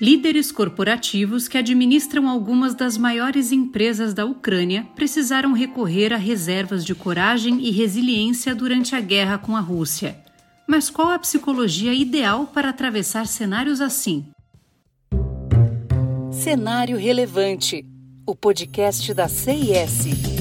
Líderes corporativos que administram algumas das maiores empresas da Ucrânia precisaram recorrer a reservas de coragem e resiliência durante a guerra com a Rússia. Mas qual a psicologia ideal para atravessar cenários assim? Cenário Relevante o podcast da CIS.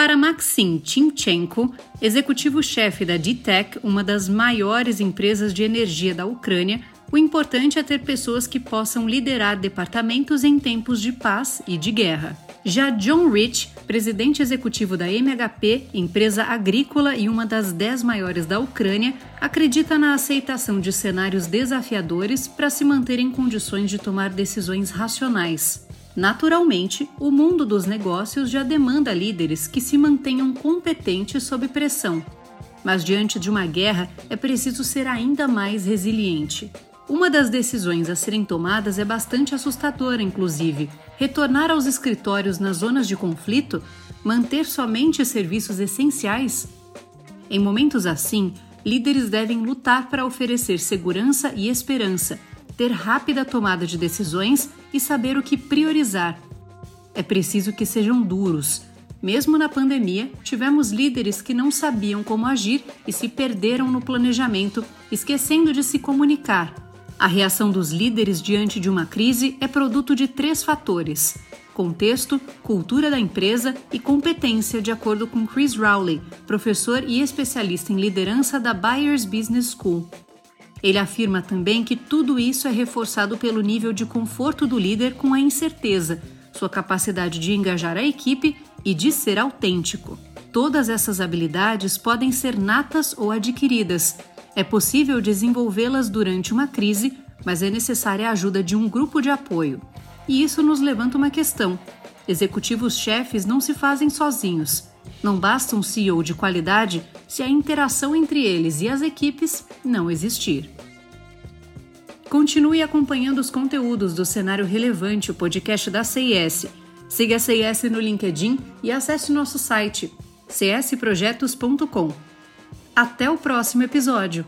Para Maxim Timchenko, executivo-chefe da DTEC, uma das maiores empresas de energia da Ucrânia, o importante é ter pessoas que possam liderar departamentos em tempos de paz e de guerra. Já John Rich, presidente executivo da MHP, empresa agrícola e uma das dez maiores da Ucrânia, acredita na aceitação de cenários desafiadores para se manter em condições de tomar decisões racionais. Naturalmente, o mundo dos negócios já demanda líderes que se mantenham competentes sob pressão. Mas diante de uma guerra, é preciso ser ainda mais resiliente. Uma das decisões a serem tomadas é bastante assustadora, inclusive: retornar aos escritórios nas zonas de conflito, manter somente serviços essenciais. Em momentos assim, líderes devem lutar para oferecer segurança e esperança ter rápida tomada de decisões e saber o que priorizar. É preciso que sejam duros. Mesmo na pandemia, tivemos líderes que não sabiam como agir e se perderam no planejamento, esquecendo de se comunicar. A reação dos líderes diante de uma crise é produto de três fatores: contexto, cultura da empresa e competência, de acordo com Chris Rowley, professor e especialista em liderança da Byers Business School. Ele afirma também que tudo isso é reforçado pelo nível de conforto do líder com a incerteza, sua capacidade de engajar a equipe e de ser autêntico. Todas essas habilidades podem ser natas ou adquiridas. É possível desenvolvê-las durante uma crise, mas é necessária a ajuda de um grupo de apoio. E isso nos levanta uma questão: executivos chefes não se fazem sozinhos. Não basta um CEO de qualidade se a interação entre eles e as equipes não existir. Continue acompanhando os conteúdos do Cenário Relevante, o podcast da CIS. Siga a CIS no LinkedIn e acesse nosso site csprojetos.com. Até o próximo episódio!